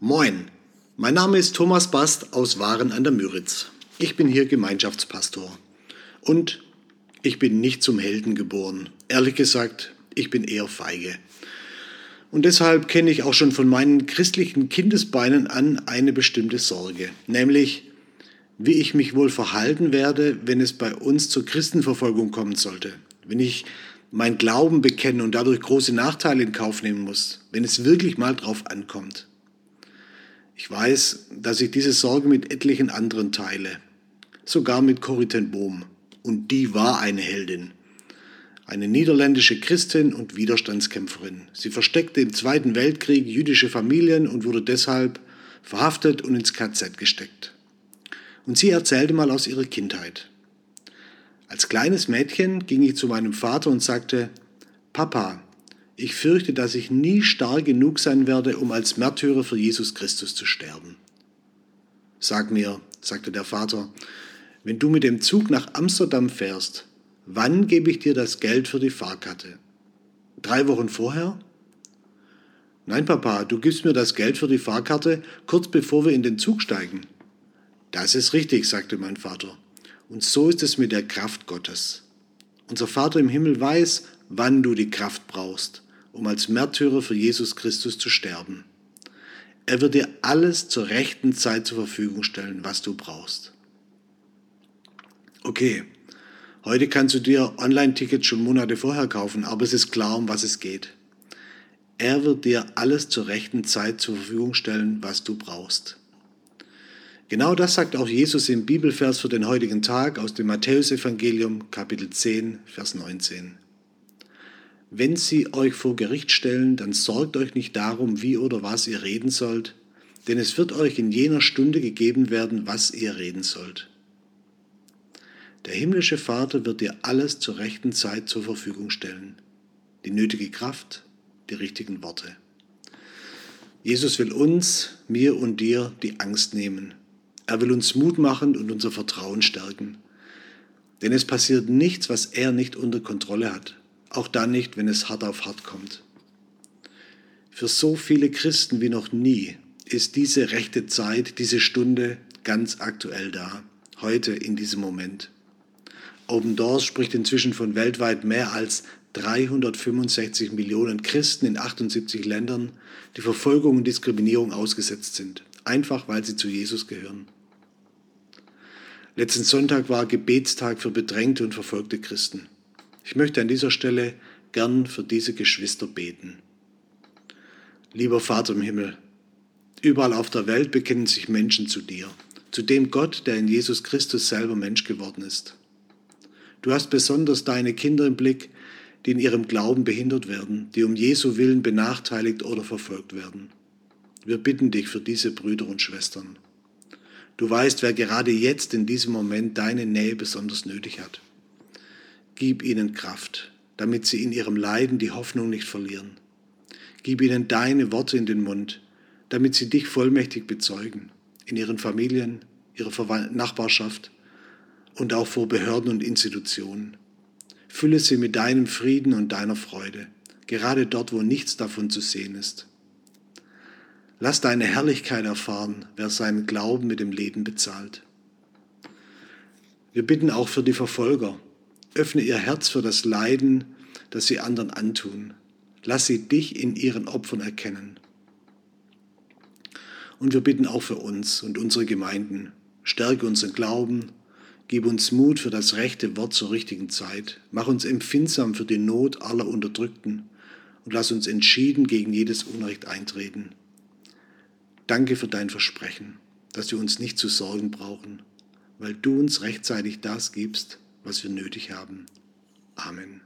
Moin, mein Name ist Thomas Bast aus Waren an der Müritz. Ich bin hier Gemeinschaftspastor. Und ich bin nicht zum Helden geboren. Ehrlich gesagt, ich bin eher feige. Und deshalb kenne ich auch schon von meinen christlichen Kindesbeinen an eine bestimmte Sorge, nämlich wie ich mich wohl verhalten werde, wenn es bei uns zur Christenverfolgung kommen sollte, wenn ich mein Glauben bekenne und dadurch große Nachteile in Kauf nehmen muss, wenn es wirklich mal drauf ankommt. Ich weiß, dass ich diese Sorge mit etlichen anderen teile, sogar mit Corrie Bohm. Und die war eine Heldin. Eine niederländische Christin und Widerstandskämpferin. Sie versteckte im Zweiten Weltkrieg jüdische Familien und wurde deshalb verhaftet und ins KZ gesteckt. Und sie erzählte mal aus ihrer Kindheit. Als kleines Mädchen ging ich zu meinem Vater und sagte, Papa, ich fürchte, dass ich nie stark genug sein werde, um als Märtyrer für Jesus Christus zu sterben. Sag mir, sagte der Vater, wenn du mit dem Zug nach Amsterdam fährst, wann gebe ich dir das Geld für die Fahrkarte? Drei Wochen vorher? Nein, Papa, du gibst mir das Geld für die Fahrkarte kurz bevor wir in den Zug steigen. Das ist richtig, sagte mein Vater. Und so ist es mit der Kraft Gottes. Unser Vater im Himmel weiß, wann du die Kraft brauchst um als Märtyrer für Jesus Christus zu sterben. Er wird dir alles zur rechten Zeit zur Verfügung stellen, was du brauchst. Okay, heute kannst du dir Online-Tickets schon Monate vorher kaufen, aber es ist klar, um was es geht. Er wird dir alles zur rechten Zeit zur Verfügung stellen, was du brauchst. Genau das sagt auch Jesus im Bibelvers für den heutigen Tag aus dem Matthäusevangelium Kapitel 10, Vers 19. Wenn sie euch vor Gericht stellen, dann sorgt euch nicht darum, wie oder was ihr reden sollt, denn es wird euch in jener Stunde gegeben werden, was ihr reden sollt. Der himmlische Vater wird dir alles zur rechten Zeit zur Verfügung stellen. Die nötige Kraft, die richtigen Worte. Jesus will uns, mir und dir die Angst nehmen. Er will uns Mut machen und unser Vertrauen stärken. Denn es passiert nichts, was er nicht unter Kontrolle hat auch dann nicht, wenn es hart auf hart kommt. Für so viele Christen wie noch nie ist diese rechte Zeit, diese Stunde ganz aktuell da, heute in diesem Moment. Open Doors spricht inzwischen von weltweit mehr als 365 Millionen Christen in 78 Ländern, die Verfolgung und Diskriminierung ausgesetzt sind, einfach weil sie zu Jesus gehören. Letzten Sonntag war Gebetstag für bedrängte und verfolgte Christen. Ich möchte an dieser Stelle gern für diese Geschwister beten. Lieber Vater im Himmel, überall auf der Welt bekennen sich Menschen zu dir, zu dem Gott, der in Jesus Christus selber Mensch geworden ist. Du hast besonders deine Kinder im Blick, die in ihrem Glauben behindert werden, die um Jesu willen benachteiligt oder verfolgt werden. Wir bitten dich für diese Brüder und Schwestern. Du weißt, wer gerade jetzt in diesem Moment deine Nähe besonders nötig hat. Gib ihnen Kraft, damit sie in ihrem Leiden die Hoffnung nicht verlieren. Gib ihnen deine Worte in den Mund, damit sie dich vollmächtig bezeugen, in ihren Familien, ihrer Nachbarschaft und auch vor Behörden und Institutionen. Fülle sie mit deinem Frieden und deiner Freude, gerade dort, wo nichts davon zu sehen ist. Lass deine Herrlichkeit erfahren, wer seinen Glauben mit dem Leben bezahlt. Wir bitten auch für die Verfolger, Öffne ihr Herz für das Leiden, das sie anderen antun. Lass sie dich in ihren Opfern erkennen. Und wir bitten auch für uns und unsere Gemeinden. Stärke unseren Glauben, gib uns Mut für das rechte Wort zur richtigen Zeit, mach uns empfindsam für die Not aller Unterdrückten und lass uns entschieden gegen jedes Unrecht eintreten. Danke für dein Versprechen, dass wir uns nicht zu sorgen brauchen, weil du uns rechtzeitig das gibst, was wir nötig haben. Amen.